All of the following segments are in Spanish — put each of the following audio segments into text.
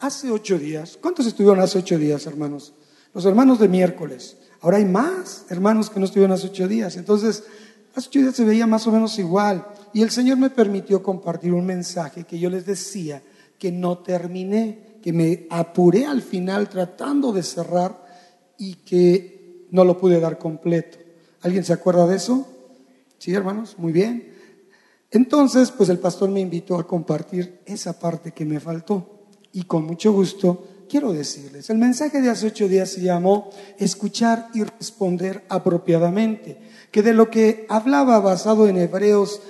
hace ocho días, ¿cuántos estuvieron hace ocho días, hermanos? Los hermanos de miércoles. Ahora hay más hermanos que no estuvieron hace ocho días. Entonces, hace ocho días se veía más o menos igual. Y el Señor me permitió compartir un mensaje que yo les decía que no terminé, que me apuré al final tratando de cerrar y que no lo pude dar completo. ¿Alguien se acuerda de eso? Sí, hermanos, muy bien. Entonces, pues el pastor me invitó a compartir esa parte que me faltó. Y con mucho gusto quiero decirles, el mensaje de hace ocho días se llamó Escuchar y responder apropiadamente, que de lo que hablaba basado en Hebreos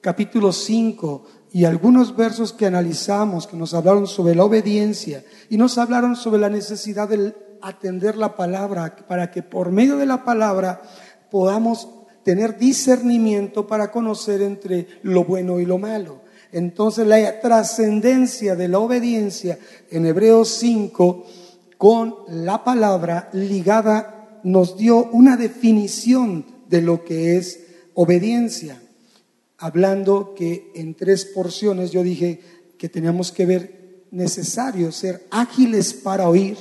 capítulo 5 y algunos versos que analizamos, que nos hablaron sobre la obediencia y nos hablaron sobre la necesidad de atender la palabra para que por medio de la palabra podamos tener discernimiento para conocer entre lo bueno y lo malo. Entonces la trascendencia de la obediencia en Hebreos 5 con la palabra ligada nos dio una definición de lo que es obediencia. Hablando que en tres porciones yo dije que teníamos que ver necesario ser ágiles para oír,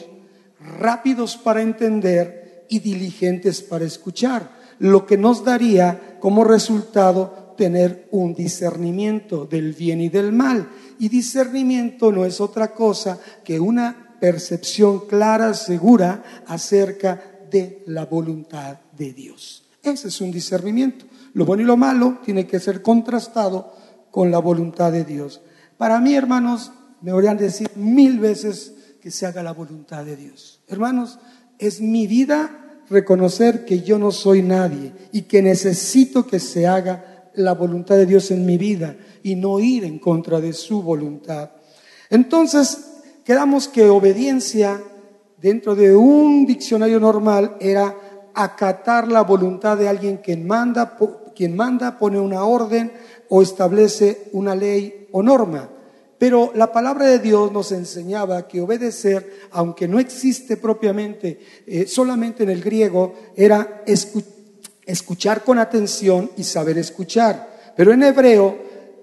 rápidos para entender y diligentes para escuchar lo que nos daría como resultado tener un discernimiento del bien y del mal. Y discernimiento no es otra cosa que una percepción clara, segura acerca de la voluntad de Dios. Ese es un discernimiento. Lo bueno y lo malo tiene que ser contrastado con la voluntad de Dios. Para mí, hermanos, me a decir mil veces que se haga la voluntad de Dios. Hermanos, es mi vida reconocer que yo no soy nadie y que necesito que se haga la voluntad de Dios en mi vida y no ir en contra de su voluntad. Entonces, quedamos que obediencia dentro de un diccionario normal era acatar la voluntad de alguien quien manda, quien manda, pone una orden o establece una ley o norma. Pero la palabra de Dios nos enseñaba que obedecer, aunque no existe propiamente, eh, solamente en el griego, era escuchar con atención y saber escuchar. Pero en hebreo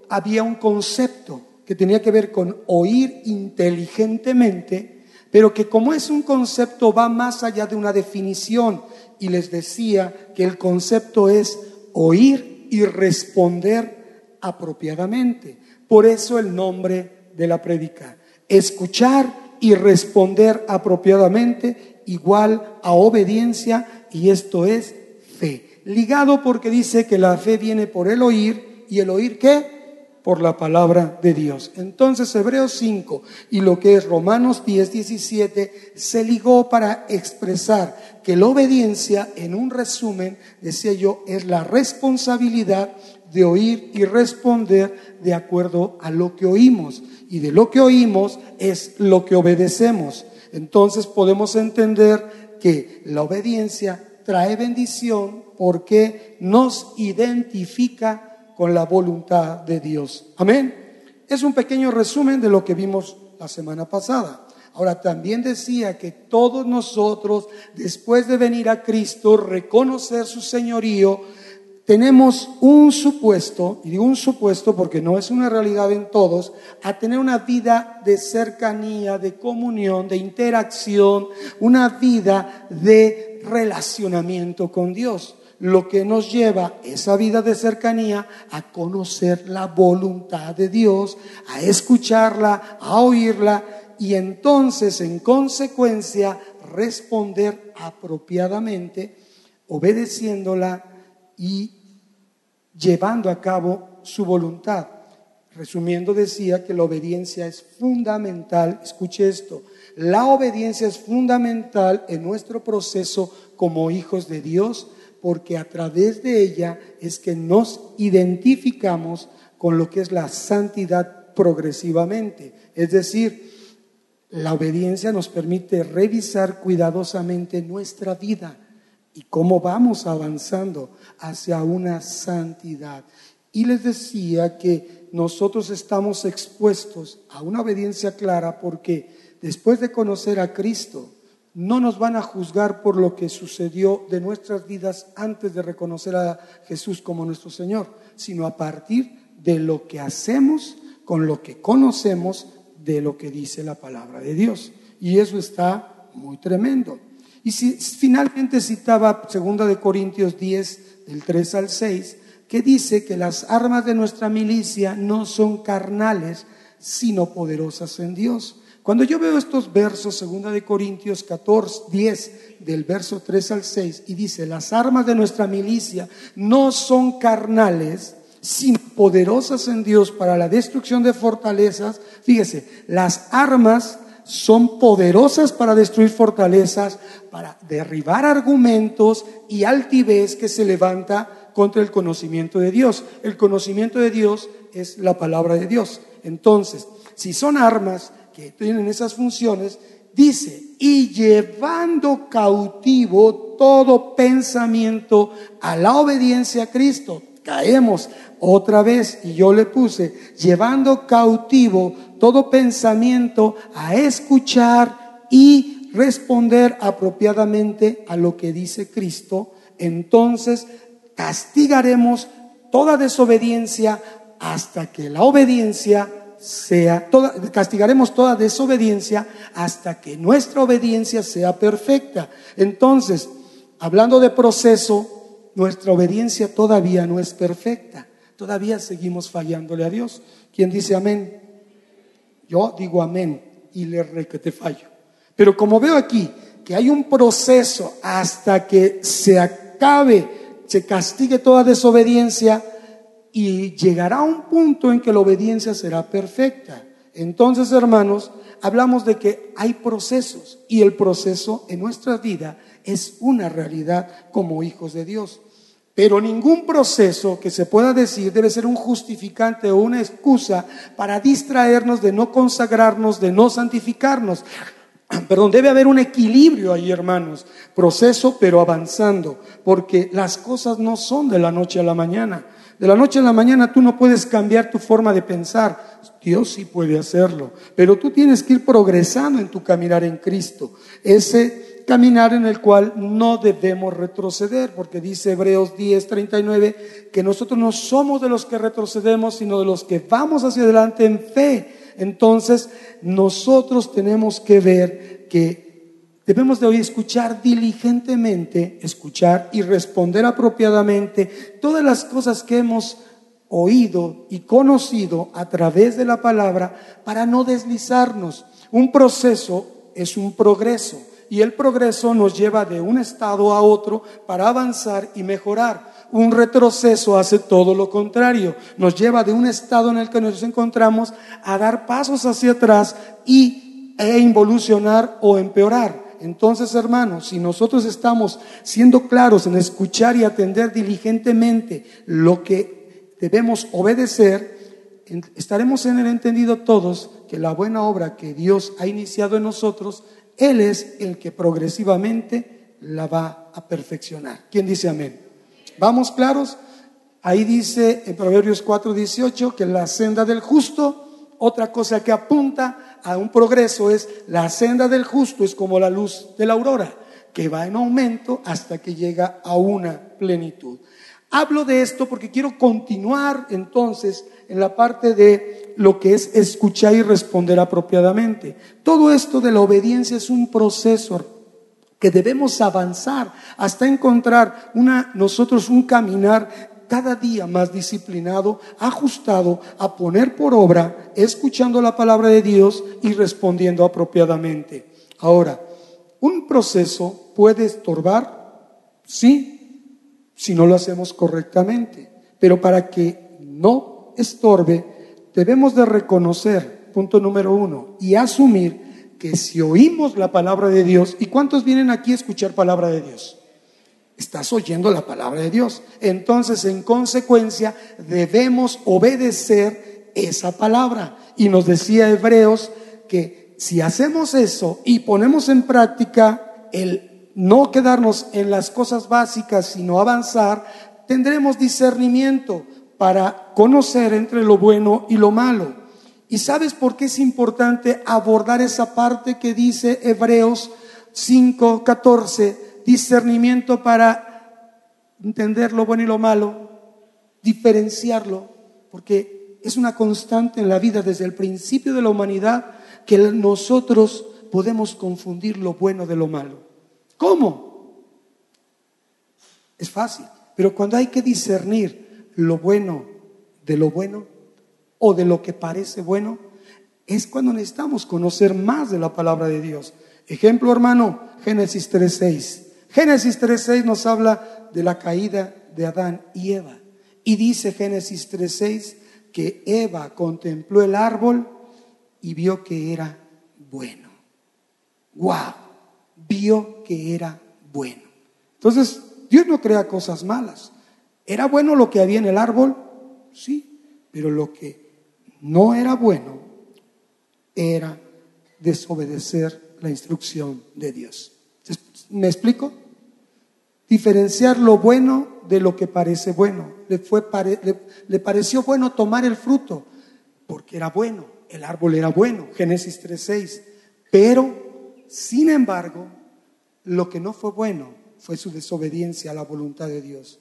había un concepto que tenía que ver con oír inteligentemente, pero que como es un concepto va más allá de una definición. Y les decía que el concepto es oír y responder apropiadamente. Por eso el nombre de la predica. Escuchar y responder apropiadamente igual a obediencia y esto es fe. Ligado porque dice que la fe viene por el oír y el oír qué? Por la palabra de Dios. Entonces Hebreos 5 y lo que es Romanos 10, 17 se ligó para expresar que la obediencia, en un resumen, decía yo, es la responsabilidad de oír y responder de acuerdo a lo que oímos. Y de lo que oímos es lo que obedecemos. Entonces podemos entender que la obediencia trae bendición porque nos identifica con la voluntad de Dios. Amén. Es un pequeño resumen de lo que vimos la semana pasada. Ahora también decía que todos nosotros, después de venir a Cristo, reconocer su señorío, tenemos un supuesto, y digo un supuesto porque no es una realidad en todos, a tener una vida de cercanía, de comunión, de interacción, una vida de relacionamiento con Dios. Lo que nos lleva esa vida de cercanía a conocer la voluntad de Dios, a escucharla, a oírla y entonces en consecuencia responder apropiadamente, obedeciéndola y llevando a cabo su voluntad. Resumiendo, decía que la obediencia es fundamental, escuche esto, la obediencia es fundamental en nuestro proceso como hijos de Dios, porque a través de ella es que nos identificamos con lo que es la santidad progresivamente. Es decir, la obediencia nos permite revisar cuidadosamente nuestra vida y cómo vamos avanzando hacia una santidad. Y les decía que nosotros estamos expuestos a una obediencia clara porque después de conocer a Cristo, no nos van a juzgar por lo que sucedió de nuestras vidas antes de reconocer a Jesús como nuestro Señor, sino a partir de lo que hacemos con lo que conocemos de lo que dice la palabra de Dios. Y eso está muy tremendo. Y si, finalmente citaba 2 de Corintios 10 del 3 al 6, que dice que las armas de nuestra milicia no son carnales, sino poderosas en Dios. Cuando yo veo estos versos, 2 de Corintios 14, 10, del verso 3 al 6, y dice, las armas de nuestra milicia no son carnales, sino poderosas en Dios para la destrucción de fortalezas. Fíjese, las armas son poderosas para destruir fortalezas, para derribar argumentos y altivez que se levanta contra el conocimiento de Dios. El conocimiento de Dios es la palabra de Dios. Entonces, si son armas que tienen esas funciones, dice, y llevando cautivo todo pensamiento a la obediencia a Cristo. Caemos otra vez, y yo le puse, llevando cautivo todo pensamiento a escuchar y responder apropiadamente a lo que dice Cristo, entonces castigaremos toda desobediencia hasta que la obediencia sea, toda, castigaremos toda desobediencia hasta que nuestra obediencia sea perfecta. Entonces, hablando de proceso, nuestra obediencia todavía no es perfecta. Todavía seguimos fallándole a Dios. ¿Quién dice amén? Yo digo amén y le re que te fallo. Pero como veo aquí que hay un proceso hasta que se acabe se castigue toda desobediencia y llegará un punto en que la obediencia será perfecta. Entonces, hermanos, hablamos de que hay procesos y el proceso en nuestra vida es una realidad como hijos de Dios. Pero ningún proceso que se pueda decir debe ser un justificante o una excusa para distraernos de no consagrarnos, de no santificarnos. Perdón, debe haber un equilibrio ahí, hermanos. Proceso, pero avanzando, porque las cosas no son de la noche a la mañana. De la noche a la mañana tú no puedes cambiar tu forma de pensar. Dios sí puede hacerlo, pero tú tienes que ir progresando en tu caminar en Cristo. Ese caminar en el cual no debemos retroceder, porque dice Hebreos 10, 39, que nosotros no somos de los que retrocedemos, sino de los que vamos hacia adelante en fe entonces nosotros tenemos que ver que debemos de hoy escuchar diligentemente, escuchar y responder apropiadamente todas las cosas que hemos oído y conocido a través de la palabra para no deslizarnos. Un proceso es un progreso y el progreso nos lleva de un estado a otro para avanzar y mejorar un retroceso hace todo lo contrario. Nos lleva de un estado en el que nos encontramos a dar pasos hacia atrás y e involucionar o empeorar. Entonces, hermanos, si nosotros estamos siendo claros en escuchar y atender diligentemente lo que debemos obedecer, estaremos en el entendido todos que la buena obra que Dios ha iniciado en nosotros, Él es el que progresivamente la va a perfeccionar. ¿Quién dice amén? ¿Vamos claros? Ahí dice en Proverbios 4:18 que la senda del justo, otra cosa que apunta a un progreso es la senda del justo es como la luz de la aurora, que va en aumento hasta que llega a una plenitud. Hablo de esto porque quiero continuar entonces en la parte de lo que es escuchar y responder apropiadamente. Todo esto de la obediencia es un proceso, que debemos avanzar hasta encontrar una, nosotros un caminar cada día más disciplinado, ajustado a poner por obra, escuchando la palabra de Dios y respondiendo apropiadamente. Ahora, un proceso puede estorbar, sí, si no lo hacemos correctamente, pero para que no estorbe, debemos de reconocer, punto número uno, y asumir que si oímos la palabra de Dios, ¿y cuántos vienen aquí a escuchar palabra de Dios? Estás oyendo la palabra de Dios. Entonces, en consecuencia, debemos obedecer esa palabra. Y nos decía Hebreos que si hacemos eso y ponemos en práctica el no quedarnos en las cosas básicas, sino avanzar, tendremos discernimiento para conocer entre lo bueno y lo malo. ¿Y sabes por qué es importante abordar esa parte que dice Hebreos 5:14? Discernimiento para entender lo bueno y lo malo, diferenciarlo, porque es una constante en la vida desde el principio de la humanidad que nosotros podemos confundir lo bueno de lo malo. ¿Cómo? Es fácil, pero cuando hay que discernir lo bueno de lo bueno o de lo que parece bueno, es cuando necesitamos conocer más de la palabra de Dios. Ejemplo, hermano, Génesis 3.6. Génesis 3.6 nos habla de la caída de Adán y Eva. Y dice Génesis 3.6 que Eva contempló el árbol y vio que era bueno. ¡Wow! Vio que era bueno. Entonces, Dios no crea cosas malas. ¿Era bueno lo que había en el árbol? Sí, pero lo que no era bueno era desobedecer la instrucción de Dios. ¿Me explico? Diferenciar lo bueno de lo que parece bueno. Le, fue, le, pareció bueno tomar el fruto porque era bueno, el árbol era bueno, Génesis 3.6. Pero, sin embargo, lo que no fue bueno fue su desobediencia a la voluntad de Dios.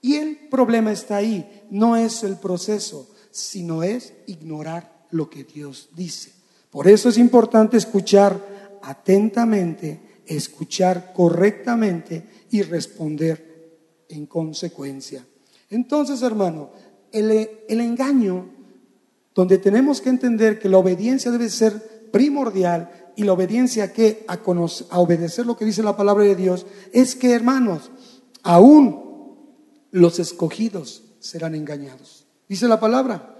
Y el problema está ahí, no es el proceso, sino es ignorar lo que Dios dice. Por eso es importante escuchar atentamente, escuchar correctamente y responder en consecuencia. Entonces, hermano, el, engaño, donde tenemos que entender que la obediencia debe ser primordial y la obediencia que a, a obedecer lo que dice la palabra de Dios, es que, hermanos, aún los escogidos serán engañados. Dice la palabra,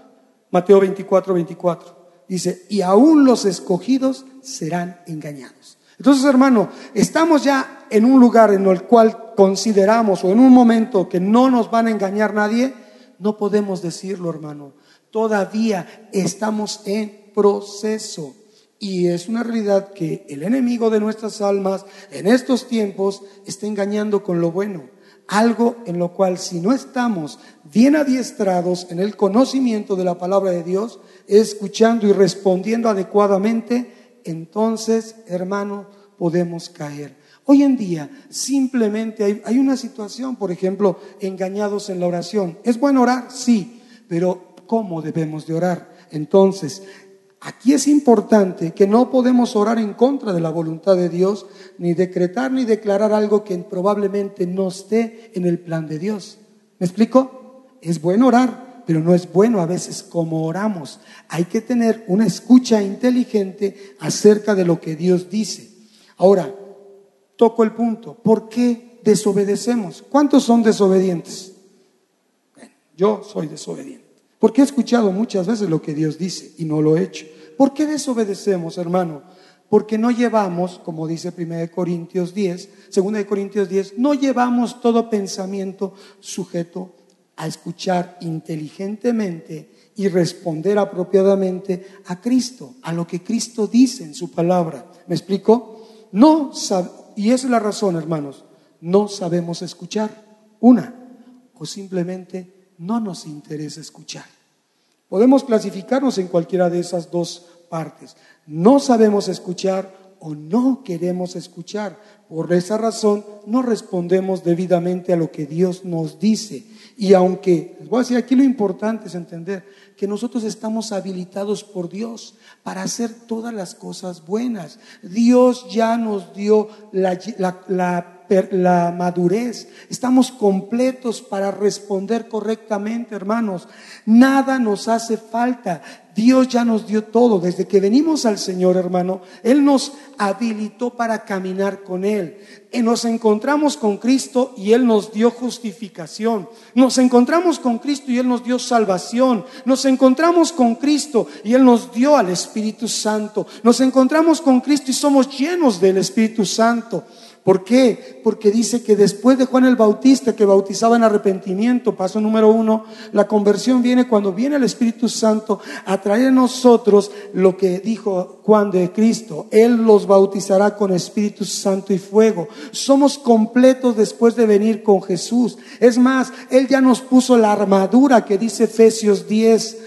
Mateo 24, 24. Dice, y aún los escogidos serán engañados. Entonces, hermano, estamos ya en un lugar en el cual consideramos o en un momento que no nos van a engañar nadie, no podemos decirlo, hermano. Todavía estamos en proceso. Y es una realidad que el enemigo de nuestras almas en estos tiempos está engañando con lo bueno. Algo en lo cual si no estamos bien adiestrados en el conocimiento de la palabra de Dios, escuchando y respondiendo adecuadamente, entonces, hermano, podemos caer. Hoy en día simplemente hay, una situación, por ejemplo, engañados en la oración. ¿Es bueno orar? Sí, pero ¿cómo debemos de orar? Entonces, aquí es importante que no podemos orar en contra de la voluntad de Dios, ni decretar ni declarar algo que probablemente no esté en el plan de Dios. ¿Me explico? Es bueno orar, pero no es bueno a veces como oramos. Hay que tener una escucha inteligente acerca de lo que Dios dice. Ahora, toco el punto. ¿Por qué desobedecemos? ¿Cuántos son desobedientes? yo soy desobediente. Porque he escuchado muchas veces lo que Dios dice y no lo he hecho. ¿Por qué desobedecemos, hermano? Porque no llevamos, como dice 1 Corintios 10, 2 Corintios 10, no llevamos todo pensamiento sujeto a escuchar inteligentemente y responder apropiadamente a Cristo, a lo que Cristo dice en su palabra. ¿Me explico? no y esa es la razón, hermanos, no sabemos escuchar. Una, o simplemente no nos interesa escuchar. Podemos clasificarnos en cualquiera de esas dos partes. No sabemos escuchar o no queremos escuchar. Por esa razón no respondemos debidamente a lo que Dios nos dice. Y aunque, les voy a decir, aquí lo importante es entender que nosotros estamos habilitados por Dios para hacer todas las cosas buenas. Dios ya nos dio la, la madurez. Estamos completos para responder correctamente, hermanos. Nada nos hace falta. Dios ya nos dio todo. Desde que venimos al Señor, hermano, Él nos habilitó para caminar con Él. Y nos encontramos con Cristo y Él nos dio justificación. Nos encontramos con Cristo y Él nos dio salvación. Nos encontramos con Cristo y Él nos dio al Espíritu Santo. Nos encontramos con Cristo y somos llenos del Espíritu Santo. ¿Por qué? Porque dice que después de Juan el Bautista, que bautizaba en arrepentimiento, paso número uno, la conversión viene cuando viene el Espíritu Santo a traer a nosotros lo que dijo Juan de Cristo. Él los bautizará con Espíritu Santo y fuego. Somos completos después de venir con Jesús. Es más, Él ya nos puso la armadura que dice Efesios 10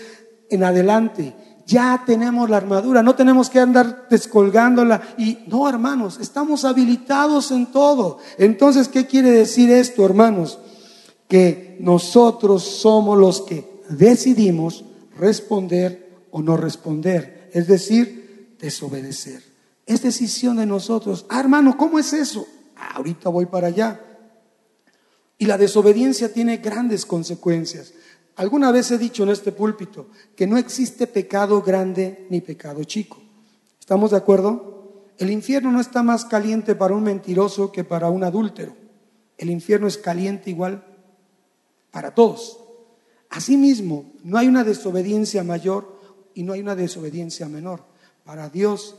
en adelante ya tenemos la armadura, no tenemos que andar descolgándola. Y no, hermanos, estamos habilitados en todo. Entonces, ¿qué quiere decir esto, hermanos? Que nosotros somos los que decidimos responder o no responder, es decir, desobedecer. Es decisión de nosotros. Ah, hermano, ¿cómo es eso? Ah, ahorita voy para allá. Y la desobediencia tiene grandes consecuencias. Alguna vez he dicho en este púlpito que no existe pecado grande ni pecado chico. ¿Estamos de acuerdo? El infierno no está más caliente para un mentiroso que para un adúltero. El infierno es caliente igual para todos. Asimismo, no hay una desobediencia mayor y no hay una desobediencia menor. Para Dios,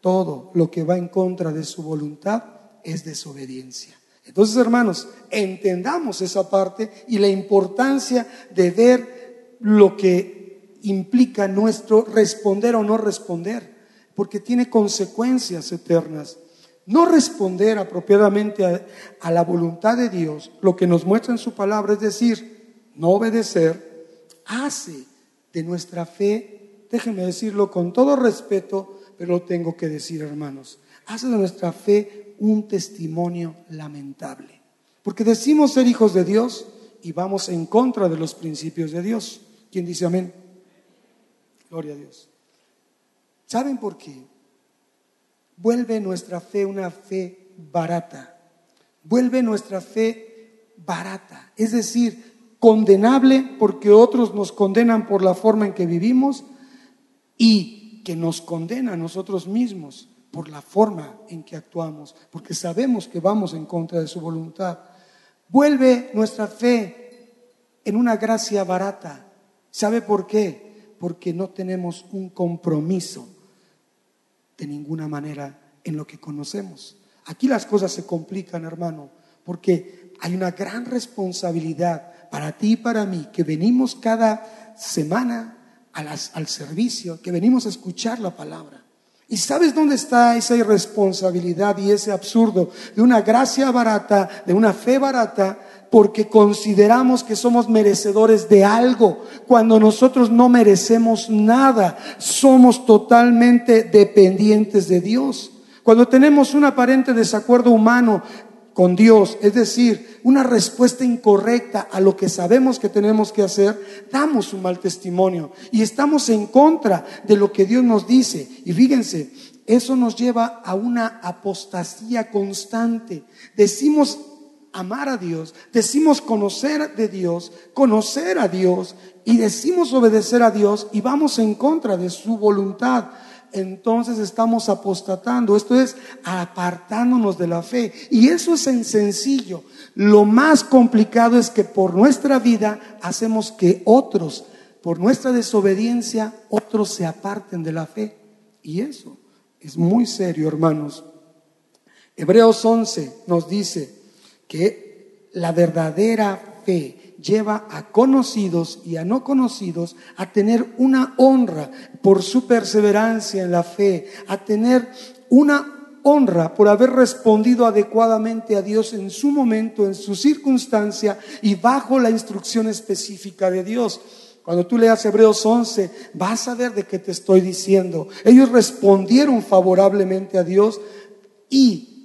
todo lo que va en contra de su voluntad es desobediencia. Entonces, hermanos, entendamos esa parte y la importancia de ver lo que implica nuestro responder o no responder, porque tiene consecuencias eternas. No responder apropiadamente a, la voluntad de Dios, lo que nos muestra en su palabra, es decir, no obedecer, hace de nuestra fe, déjenme decirlo con todo respeto, pero lo tengo que decir, hermanos, hace de nuestra fe un testimonio lamentable. Porque decimos ser hijos de Dios y vamos en contra de los principios de Dios. ¿Quién dice amén? Gloria a Dios. ¿Saben por qué? vuelve nuestra fe una fe barata. Vuelve nuestra fe barata. Es decir, condenable porque otros nos condenan por la forma en que vivimos y que nos condena a nosotros mismos por la forma en que actuamos, porque sabemos que vamos en contra de su voluntad. Vuelve nuestra fe en una gracia barata. ¿Sabe por qué? Porque no tenemos un compromiso de ninguna manera en lo que conocemos. Aquí las cosas se complican, hermano, porque hay una gran responsabilidad para ti y para mí, que venimos cada semana al servicio, que venimos a escuchar la palabra. ¿Y sabes dónde está esa irresponsabilidad y ese absurdo de una gracia barata, de una fe barata, porque consideramos que somos merecedores de algo, cuando nosotros no merecemos nada, somos totalmente dependientes de Dios. Cuando tenemos un aparente desacuerdo humano con Dios, es decir, una respuesta incorrecta a lo que sabemos que tenemos que hacer, damos un mal testimonio y estamos en contra de lo que Dios nos dice. Y fíjense, eso nos lleva a una apostasía constante. Decimos amar a Dios, decimos conocer de Dios, conocer a Dios y decimos obedecer a Dios y vamos en contra de su voluntad. Entonces estamos apostatando, esto es apartándonos de la fe. Y eso es en sencillo. Lo más complicado es que por nuestra vida hacemos que otros, por nuestra desobediencia, otros se aparten de la fe. Y eso es muy serio, hermanos. Hebreos 11 nos dice, que la verdadera fe lleva a conocidos y a no conocidos a tener una honra por su perseverancia en la fe, a tener una honra por haber respondido adecuadamente a Dios en su momento, en su circunstancia y bajo la instrucción específica de Dios. Cuando tú leas Hebreos 11, vas a ver de qué te estoy diciendo. Ellos respondieron favorablemente a Dios y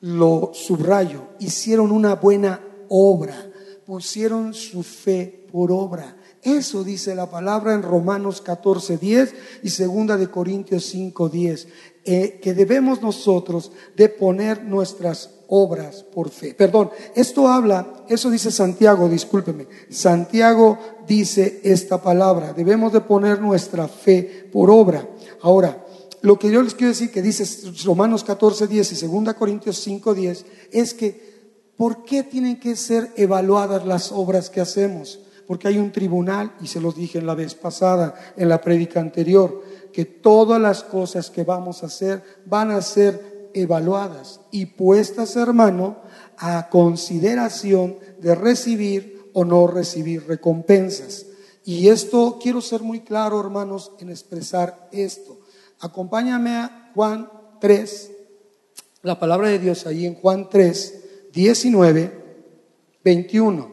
lo subrayo, hicieron una buena obra, pusieron su fe por obra. Eso dice la palabra en Romanos 14, 10 y segunda de Corintios 5, 10, eh, que debemos nosotros de poner nuestras obras por fe. Perdón, esto habla, eso dice Santiago, discúlpeme. Santiago dice esta palabra, debemos de poner nuestra fe por obra. Ahora, lo que yo les quiero decir que dice Romanos 14, 10 y 2 Corintios 5, 10 es que ¿por qué tienen que ser evaluadas las obras que hacemos? Porque hay un tribunal, y se los dije en la vez pasada, en la prédica anterior, que todas las cosas que vamos a hacer van a ser evaluadas y puestas, hermano, a consideración de recibir o no recibir recompensas. Y esto quiero ser muy claro, hermanos, en expresar esto. Acompáñame a Juan 3, la palabra de Dios ahí en Juan 3, 19, 21.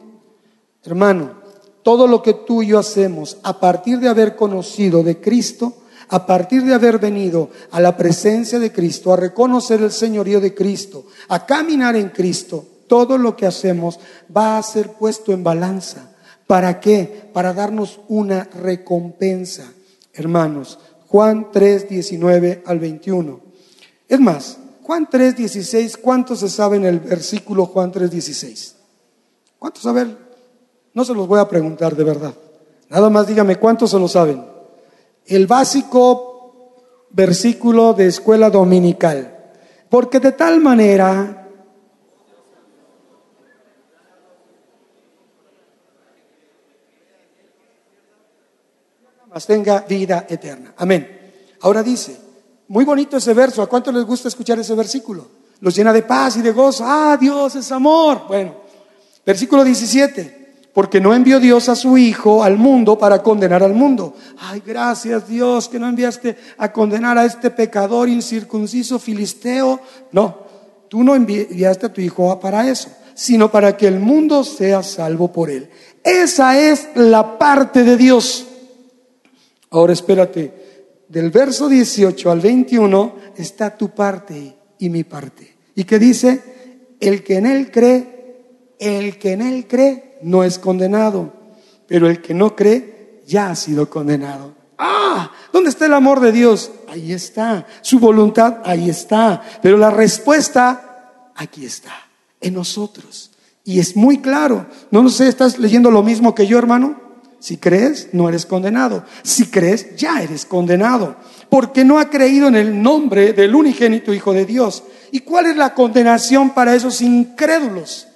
Hermano, todo lo que tú y yo hacemos a partir de haber conocido de Cristo, a partir de haber venido a la presencia de Cristo, a reconocer el señorío de Cristo, a caminar en Cristo, todo lo que hacemos va a ser puesto en balanza ¿Para qué? Para darnos una recompensa, hermanos. Juan 3, 19 al 21. Es más, Juan 3, 16, ¿cuántos se saben el versículo Juan 3, 16? ¿Cuántos saben? No se los voy a preguntar de verdad. Nada más dígame cuántos se lo saben. El básico versículo de escuela dominical. Porque de tal manera tenga vida eterna. Amén. Ahora dice, muy bonito ese verso, ¿a cuánto les gusta escuchar ese versículo? Los llena de paz y de gozo. Ah, Dios es amor. Bueno, versículo 17, porque no envió Dios a su Hijo al mundo para condenar al mundo. Ay, gracias Dios que no enviaste a condenar a este pecador incircunciso filisteo. No, tú no enviaste a tu Hijo para eso, sino para que el mundo sea salvo por él. Esa es la parte de Dios. Ahora espérate, del verso 18 al 21 está tu parte y mi parte. ¿Y qué dice? El que en él cree, el que en él cree no es condenado, pero el que no cree ya ha sido condenado. Ah, ¿dónde está el amor de Dios? Ahí está. Su voluntad, ahí está. Pero la respuesta, aquí está, en nosotros. Y es muy claro. No sé, ¿estás leyendo lo mismo que yo, hermano? Si crees, no eres condenado. Si crees, ya eres condenado. Porque no ha creído en el nombre del unigénito Hijo de Dios. ¿Y cuál es la condenación para esos incrédulos?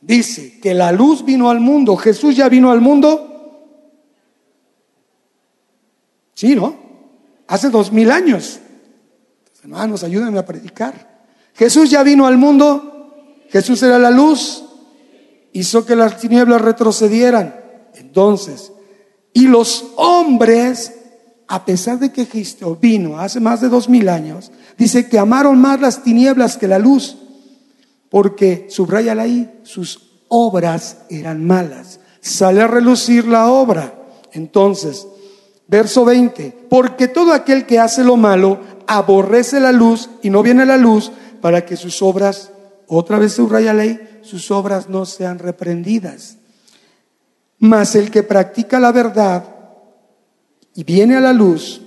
Dice que la luz vino al mundo. Jesús ya vino al mundo. Sí, ¿no? Hace dos mil años. Hermanos, ayúdenme a predicar. Jesús ya vino al mundo. Jesús era la luz. Hizo que las tinieblas retrocedieran. Entonces, y los hombres, a pesar de que Cristo vino hace más de dos mil años, dice que amaron más las tinieblas que la luz, porque, subrayala ahí, sus obras eran malas. Sale a relucir la obra. Entonces, verso 20, porque todo aquel que hace lo malo aborrece la luz y no viene la luz para que sus obras, otra vez subraya ley, sus obras no sean reprendidas. Mas el que practica la verdad y viene a la luz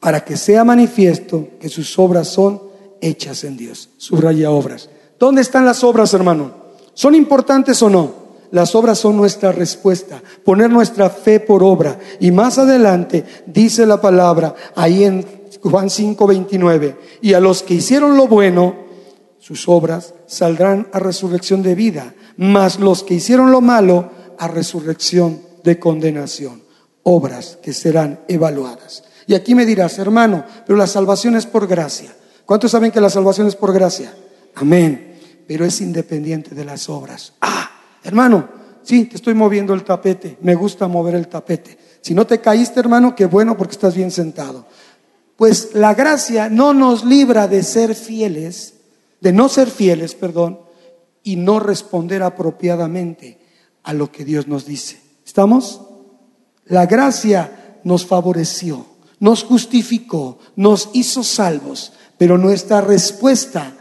para que sea manifiesto que sus obras son hechas en Dios. Subraya obras. ¿Dónde están las obras, hermano? ¿Son importantes o no? Las obras son nuestra respuesta, poner nuestra fe por obra. Y más adelante dice la palabra ahí en Juan 5, 29, y a los que hicieron lo bueno, sus obras saldrán a resurrección de vida, mas los que hicieron lo malo, a resurrección de condenación, obras que serán evaluadas. Y aquí me dirás, hermano, pero la salvación es por gracia. ¿Cuántos saben que la salvación es por gracia? Amén. Pero es independiente de las obras. Ah, hermano, sí, te estoy moviendo el tapete. Me gusta mover el tapete. Si no te caíste, hermano, qué bueno porque estás bien sentado. Pues la gracia no nos libra de ser fieles, de no ser fieles, perdón, y no responder apropiadamente a lo que Dios nos dice. ¿Estamos? La gracia nos favoreció, nos justificó, nos hizo salvos, pero nuestra respuesta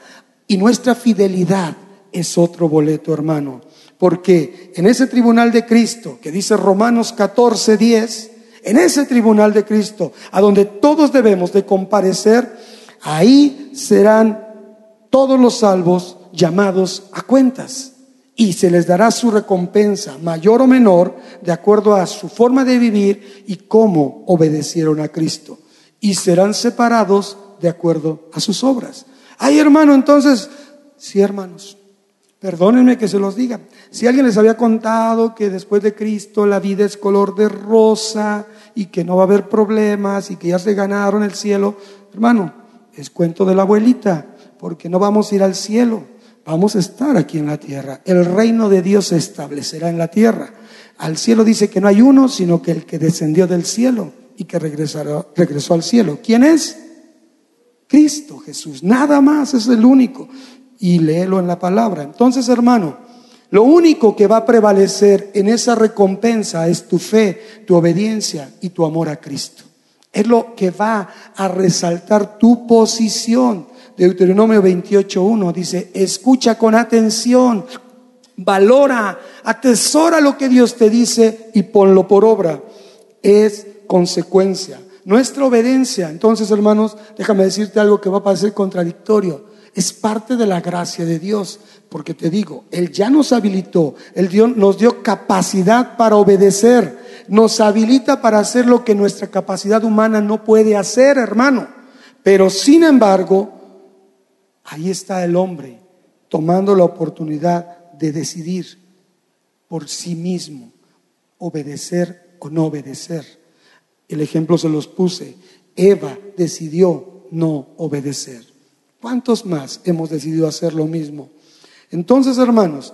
y nuestra fidelidad es otro boleto, hermano. Porque en ese tribunal de Cristo, que dice Romanos 14, 10, en ese tribunal de Cristo, a donde todos debemos de comparecer, ahí serán todos los salvos llamados a cuentas y se les dará su recompensa, mayor o menor, de acuerdo a su forma de vivir y cómo obedecieron a Cristo. Y serán separados de acuerdo a sus obras. Ay, hermano, entonces, sí, hermanos, perdónenme que se los diga. Si alguien les había contado que después de Cristo la vida es color de rosa y que no va a haber problemas y que ya se ganaron el cielo, hermano, es cuento de la abuelita, porque no vamos a ir al cielo Vamos a estar aquí en la tierra. El reino de Dios se establecerá en la tierra. Al cielo dice que no hay uno, sino que el que descendió del cielo y que regresará, regresó al cielo. ¿Quién es? Cristo Jesús. Nada más es el único. Y léelo en la palabra. Entonces, hermano, lo único que va a prevalecer en esa recompensa es tu fe, tu obediencia y tu amor a Cristo. Es lo que va a resaltar tu posición. Deuteronomio 28.1 dice, escucha con atención, Valora, atesora lo que Dios te dice y ponlo por obra. Es consecuencia. Nuestra obediencia, entonces hermanos, déjame decirte algo que va a parecer contradictorio. Es parte de la gracia de Dios, porque te digo, Él ya nos habilitó, Él nos dio capacidad para obedecer, nos habilita para hacer lo que nuestra capacidad humana no puede hacer, hermano. Pero sin embargo, ahí está el hombre tomando la oportunidad de decidir por sí mismo, obedecer o no obedecer. El ejemplo se los puse. Eva decidió no obedecer. ¿Cuántos más hemos decidido hacer lo mismo? Entonces, hermanos,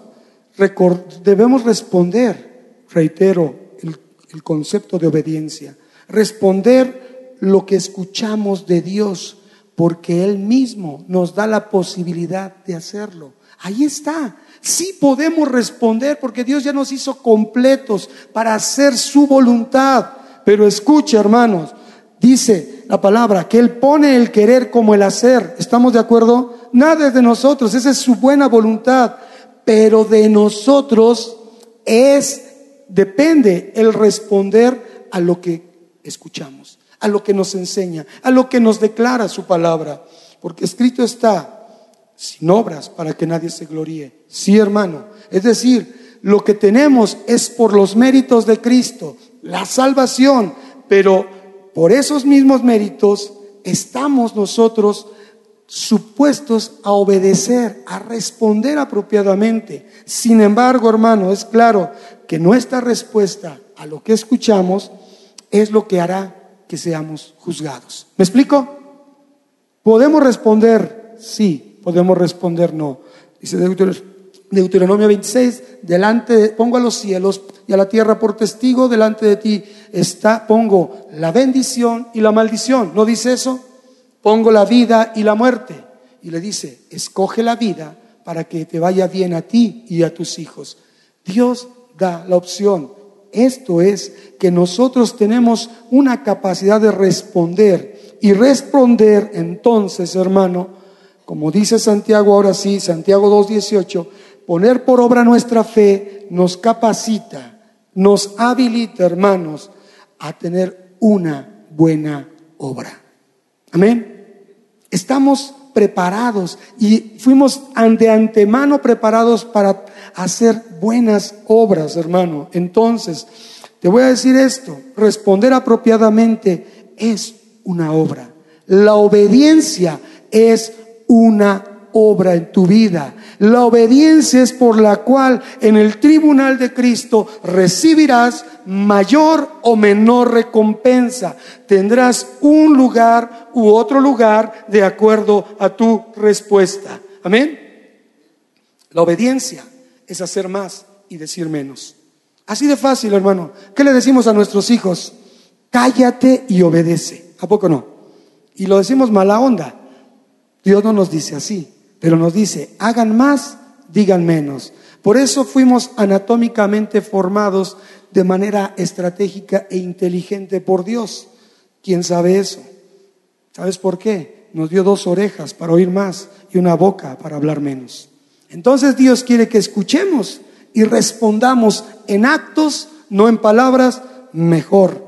debemos responder, reitero, el, el concepto de obediencia, responder lo que escuchamos de Dios, porque Él mismo nos da la posibilidad de hacerlo. Ahí está. Sí podemos responder porque Dios ya nos hizo completos para hacer su voluntad. Pero escucha, hermanos, dice la palabra que Él pone el querer como el hacer. ¿Estamos de acuerdo? Nada es de nosotros, esa es su buena voluntad. Pero de nosotros es, depende el responder a lo que escuchamos, a lo que nos enseña, a lo que nos declara su palabra. Porque escrito está, sin obras para que nadie se gloríe. Sí, hermano. Es decir, lo que tenemos es por los méritos de Cristo la salvación, pero por esos mismos méritos estamos nosotros supuestos a obedecer, a responder apropiadamente. Sin embargo, hermano, es claro que nuestra respuesta a lo que escuchamos es lo que hará que seamos juzgados. ¿Me explico? Podemos responder sí, podemos responder no. Dice Deuteronomio 26, delante, pongo a los cielos y a la tierra por testigo, delante de ti está, pongo la bendición y la maldición. ¿No dice eso? Pongo la vida y la muerte. Y le dice, escoge la vida para que te vaya bien a ti y a tus hijos. Dios da la opción. Esto es que nosotros tenemos una capacidad de responder. Y responder entonces, hermano, como dice Santiago ahora sí, Santiago 2.18, poner por obra nuestra fe nos capacita, nos habilita, hermanos, a tener una buena obra. Amén. Estamos preparados y fuimos de antemano preparados para hacer buenas obras, hermano. Entonces, te voy a decir esto, responder apropiadamente es una obra. La obediencia es una obra en tu vida. La obediencia es por la cual en el tribunal de Cristo recibirás mayor o menor recompensa. Tendrás un lugar u otro lugar de acuerdo a tu respuesta. Amén. La obediencia es hacer más y decir menos. Así de fácil, hermano. ¿Qué le decimos a nuestros hijos? Cállate y obedece. ¿A poco no? Y lo decimos mala onda. Dios no nos dice así pero nos dice, hagan más, digan menos. Por eso fuimos anatómicamente formados de manera estratégica e inteligente por Dios. ¿Quién sabe eso? ¿Sabes por qué? Nos dio dos orejas para oír más y una boca para hablar menos. Entonces Dios quiere que escuchemos y respondamos en actos, no en palabras, mejor.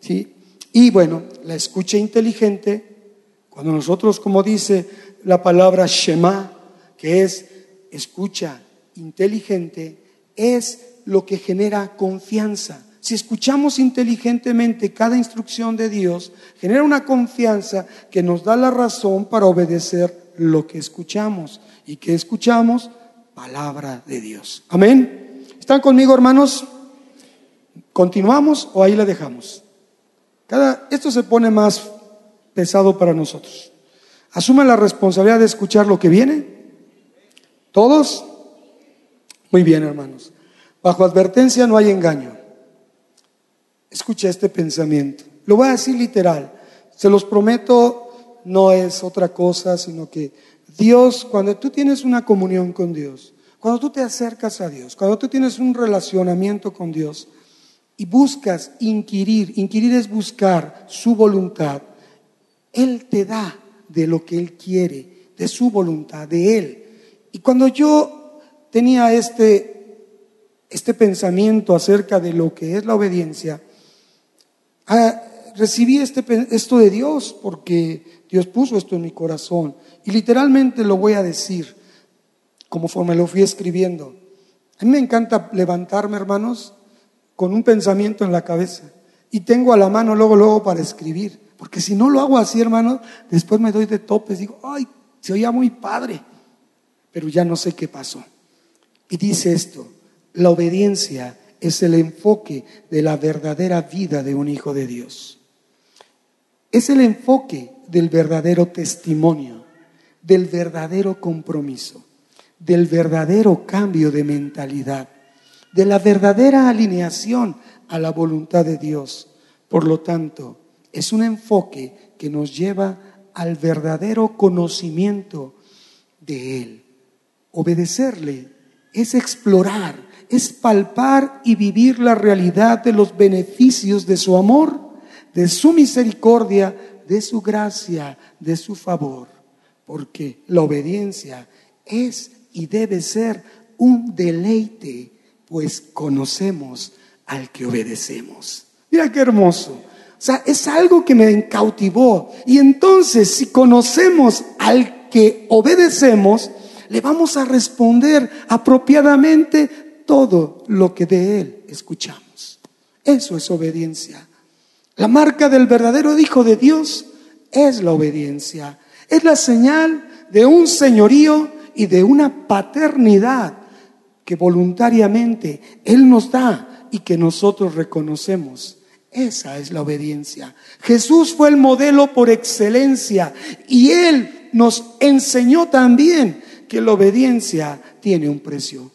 ¿sí? Y bueno, la escucha inteligente, cuando nosotros, como dice la palabra Shema, que es escucha inteligente, es lo que genera confianza. Si escuchamos inteligentemente cada instrucción de Dios, genera una confianza que nos da la razón para obedecer lo que escuchamos. ¿Y que escuchamos? Palabra de Dios. Amén. ¿Están conmigo, hermanos? ¿Continuamos o ahí la dejamos? Cada, esto se pone más pesado para nosotros. ¿Asumen la responsabilidad de escuchar lo que viene? ¿Todos? Muy bien, hermanos. Bajo advertencia no hay engaño. Escucha este pensamiento. Lo voy a decir literal. Se los prometo, no es otra cosa, sino que Dios, cuando tú tienes una comunión con Dios, cuando tú te acercas a Dios, cuando tú tienes un relacionamiento con Dios y buscas inquirir, inquirir es buscar su voluntad, Él te da de lo que Él quiere, de su voluntad, de Él. Y cuando yo tenía este este pensamiento acerca de lo que es la obediencia, ah, recibí este, esto de Dios porque Dios puso esto en mi corazón. Y literalmente lo voy a decir conforme lo fui escribiendo. A mí me encanta levantarme, hermanos, con un pensamiento en la cabeza. Y tengo a la mano luego, luego para escribir. Porque si no lo hago así, hermanos, después me doy de topes. Digo, ay, se oía muy padre. Pero ya no sé qué pasó. Y dice esto, la obediencia es el enfoque de la verdadera vida de un hijo de Dios. Es el enfoque del verdadero testimonio, del verdadero compromiso, del verdadero cambio de mentalidad, de la verdadera alineación a la voluntad de Dios. Por lo tanto, es un enfoque que nos lleva al verdadero conocimiento de Él. Obedecerle es explorar, es palpar y vivir la realidad de los beneficios de su amor, de su misericordia, de su gracia, de su favor, porque la obediencia es y debe ser un deleite, pues conocemos al que obedecemos. Mira qué hermoso. O sea, es algo que me cautivó. Y entonces, si conocemos al que obedecemos, le vamos a responder apropiadamente todo lo que de él escuchamos. Eso es obediencia. La marca del verdadero Hijo de Dios es la obediencia. Es la señal de un señorío y de una paternidad que voluntariamente Él nos da y que nosotros reconocemos. Esa es la obediencia. Jesús fue el modelo por excelencia y Él nos enseñó también que la obediencia tiene un precio.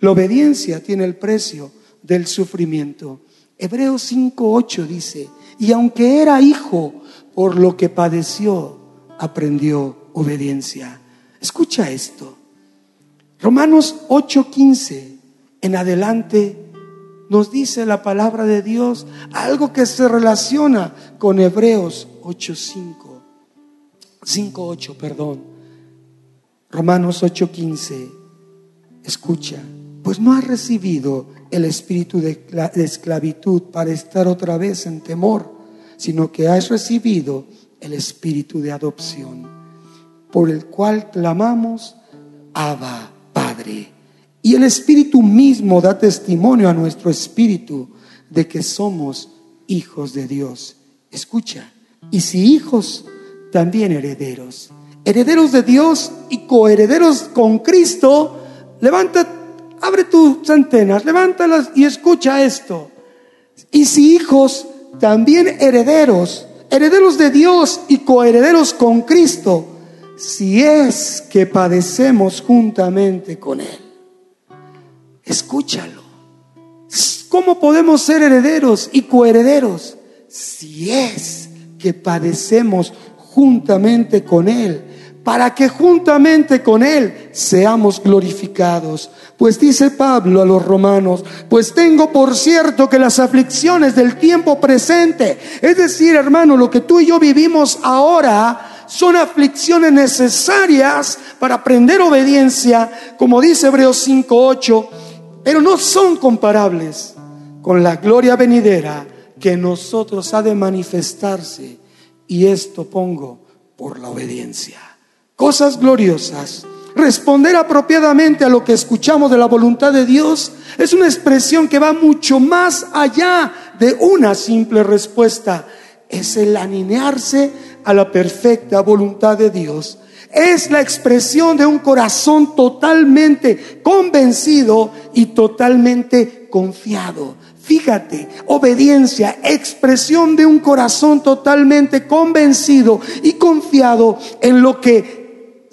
La obediencia tiene el precio del sufrimiento. Hebreos 5.8 dice, y aunque era hijo, por lo que padeció, aprendió obediencia. Escucha esto. Romanos 8:15 en adelante nos dice la palabra de Dios algo que se relaciona con Hebreos 8:5. 5:8, perdón. Romanos 8:15. Escucha, pues no has recibido el espíritu de, esclavitud para estar otra vez en temor, sino que has recibido el espíritu de adopción, por el cual clamamos, Abba, Padre. Y el espíritu mismo da testimonio a nuestro espíritu de que somos hijos de Dios. Escucha, y si hijos, también herederos. Herederos de Dios y coherederos con Cristo, levántate abre tus antenas, levántalas y escucha esto. Y si hijos, también herederos, herederos de Dios y coherederos con Cristo, si es que padecemos juntamente con Él. Escúchalo. ¿Cómo podemos ser herederos y coherederos? Si es que padecemos juntamente con Él para que juntamente con Él seamos glorificados. Pues dice Pablo a los romanos, pues tengo por cierto que las aflicciones del tiempo presente, es decir, hermano, lo que tú y yo vivimos ahora, son aflicciones necesarias para aprender obediencia, como dice Hebreos 5.8, pero no son comparables con la gloria venidera que nosotros ha de manifestarse. Y esto pongo por la obediencia cosas gloriosas. Responder apropiadamente a lo que escuchamos de la voluntad de Dios es una expresión que va mucho más allá de una simple respuesta. Es el alinearse a la perfecta voluntad de Dios. Es la expresión de un corazón totalmente convencido y totalmente confiado. Fíjate, obediencia, expresión de un corazón totalmente convencido y confiado en lo que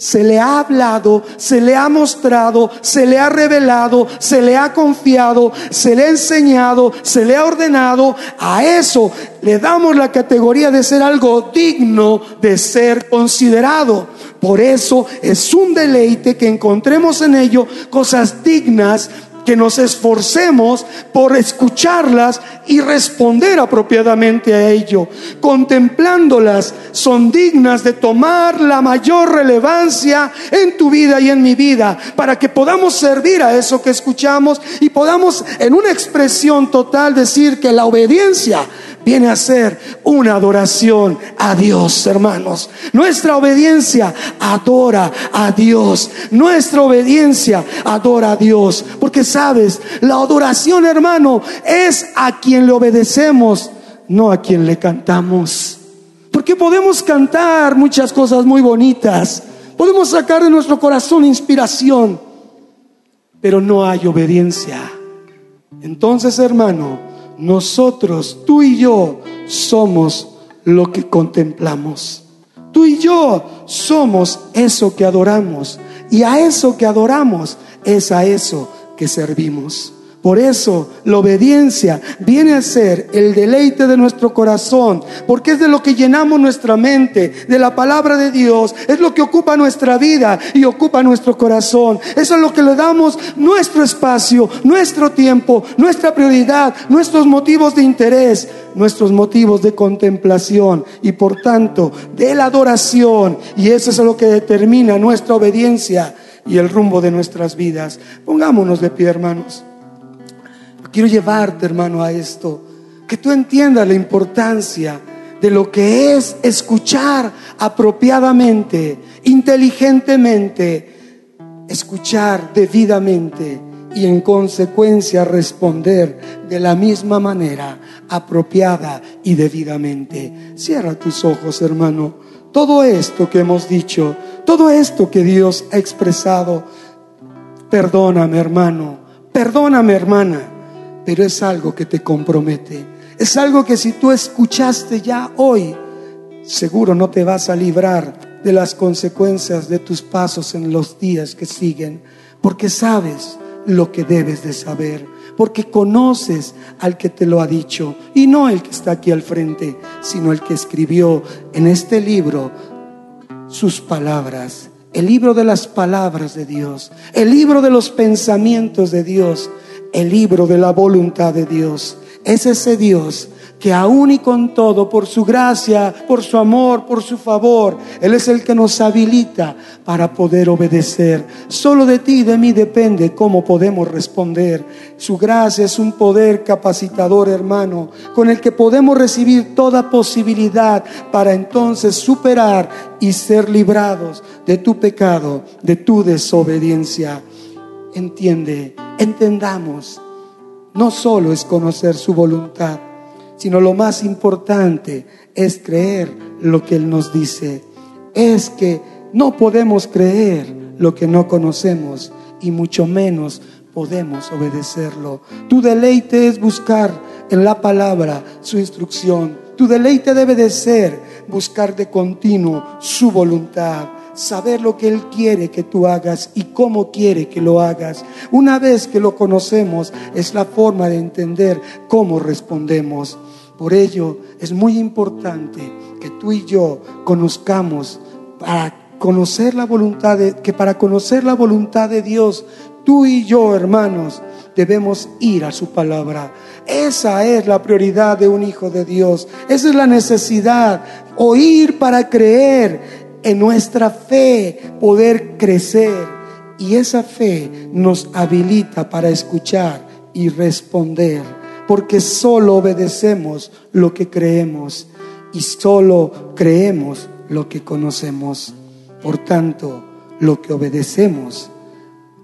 se le ha hablado, se le ha mostrado, se le ha revelado, se le ha confiado, se le ha enseñado, se le ha ordenado. A eso le damos la categoría de ser algo digno de ser considerado. Por eso es un deleite que encontremos en ello cosas dignas que nos esforcemos por escucharlas y responder apropiadamente a ello. Contemplándolas son dignas de tomar la mayor relevancia en tu vida y en mi vida para que podamos servir a eso que escuchamos y podamos en una expresión total decir que la obediencia viene a ser una adoración a Dios, hermanos. Nuestra obediencia adora a Dios. Nuestra obediencia adora a Dios. Porque sabes, la adoración, hermano, es a quien le obedecemos, no a quien le cantamos. Porque podemos cantar muchas cosas muy bonitas. Podemos sacar de nuestro corazón inspiración, pero no hay obediencia. Entonces, hermano, nosotros, tú y yo, somos lo que contemplamos. Tú y yo somos eso que adoramos. Y a eso que adoramos es a eso que servimos. Por eso la obediencia viene a ser el deleite de nuestro corazón, porque es de lo que llenamos nuestra mente, de la palabra de Dios, es lo que ocupa nuestra vida y ocupa nuestro corazón. Eso es lo que le damos nuestro espacio, nuestro tiempo, nuestra prioridad, nuestros motivos de interés, nuestros motivos de contemplación y por tanto de la adoración. Y eso es lo que determina nuestra obediencia y el rumbo de nuestras vidas. Pongámonos de pie, hermanos. Quiero llevarte, hermano, a esto. Que tú entiendas la importancia de lo que es escuchar apropiadamente, inteligentemente, escuchar debidamente y en consecuencia responder de la misma manera, apropiada y debidamente. Cierra tus ojos, hermano. Todo esto que hemos dicho, todo esto que Dios ha expresado, perdóname, hermano, perdóname, hermana pero es algo que te compromete. Es algo que si tú escuchaste ya hoy, seguro no te vas a librar de las consecuencias de tus pasos en los días que siguen, porque sabes lo que debes de saber, porque conoces al que te lo ha dicho, y no el que está aquí al frente, sino el que escribió en este libro sus palabras, el libro de las palabras de Dios, el libro de los pensamientos de Dios, el libro de la voluntad de Dios. Es ese Dios que aún y con todo, por su gracia, por su amor, por su favor, Él es el que nos habilita para poder obedecer. Solo de ti y de mí depende cómo podemos responder. Su gracia es un poder capacitador, hermano, con el que podemos recibir toda posibilidad para entonces superar y ser librados de tu pecado, de tu desobediencia. Entiende entendamos, no solo es conocer su voluntad, sino lo más importante es creer lo que Él nos dice. Es que no podemos creer lo que no conocemos y mucho menos podemos obedecerlo. Tu deleite es buscar en la palabra su instrucción. Tu deleite debe de ser buscar de continuo su voluntad saber lo que Él quiere que tú hagas y cómo quiere que lo hagas. Una vez que lo conocemos, es la forma de entender cómo respondemos. Por ello, es muy importante que tú y yo conozcamos para conocer la voluntad de, que para conocer la voluntad de Dios, tú y yo, hermanos, debemos ir a su palabra. Esa es la prioridad de un hijo de Dios. Esa es la necesidad. Oír para creer en nuestra fe poder crecer y esa fe nos habilita para escuchar y responder, porque solo obedecemos lo que creemos y solo creemos lo que conocemos. Por tanto, lo que obedecemos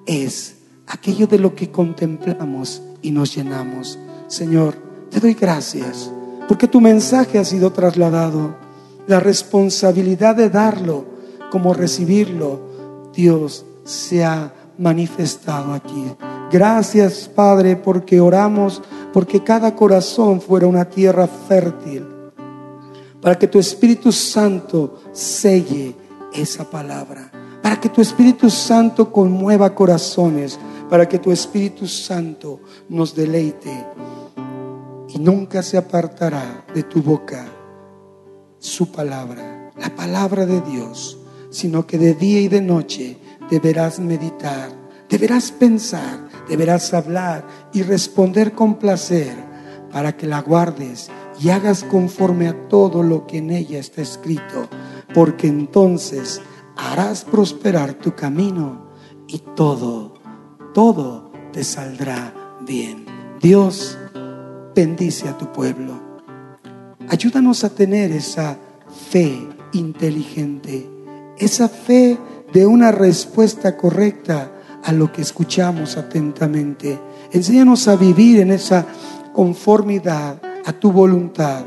es aquello de lo que contemplamos y nos llenamos. Señor, te doy gracias porque tu mensaje ha sido trasladado la responsabilidad de darlo como recibirlo, Dios se ha manifestado aquí. Gracias, Padre, porque oramos porque cada corazón fuera una tierra fértil, para que tu Espíritu Santo selle esa palabra, para que tu Espíritu Santo conmueva corazones, para que tu Espíritu Santo nos deleite y nunca se apartará de tu boca su palabra, la palabra de Dios, sino que de día y de noche deberás meditar, deberás pensar, deberás hablar y responder con placer para que la guardes y hagas conforme a todo lo que en ella está escrito, porque entonces harás prosperar tu camino y todo, todo te saldrá bien. Dios bendice a tu pueblo. Ayúdanos a tener esa fe inteligente, esa fe de una respuesta correcta a lo que escuchamos atentamente. Enséñanos a vivir en esa conformidad a tu voluntad.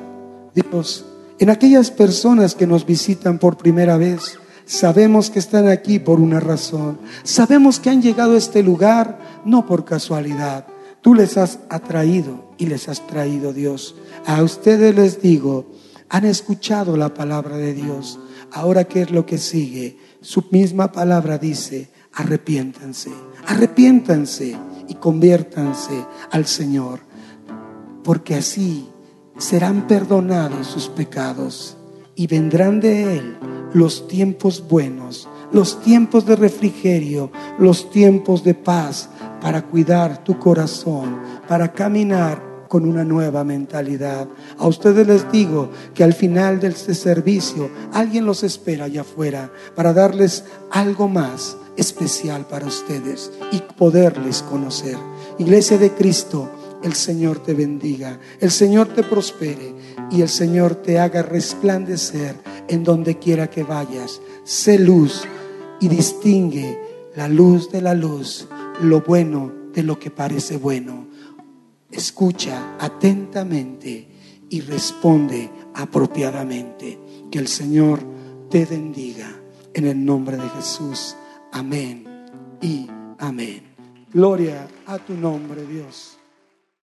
Dios, en aquellas personas que nos visitan por primera vez, sabemos que están aquí por una razón. Sabemos que han llegado a este lugar no por casualidad. Tú les has atraído y les has traído Dios. A ustedes les digo, han escuchado la palabra de Dios. Ahora, ¿qué es lo que sigue? Su misma palabra dice, arrepiéntanse, arrepiéntanse y conviértanse al Señor, porque así serán perdonados sus pecados y vendrán de Él los tiempos buenos, los tiempos de refrigerio, los tiempos de paz para cuidar tu corazón, para caminar con una nueva mentalidad. A ustedes les digo que al final de este servicio alguien los espera allá afuera para darles algo más especial para ustedes y poderles conocer. Iglesia de Cristo, el Señor te bendiga, el Señor te prospere y el Señor te haga resplandecer en donde quiera que vayas. Sé luz y distingue la luz de la luz, lo bueno de lo que parece bueno escucha atentamente y responde apropiadamente. Que el Señor te bendiga en el nombre de Jesús. Amén y amén. Gloria a tu nombre, Dios.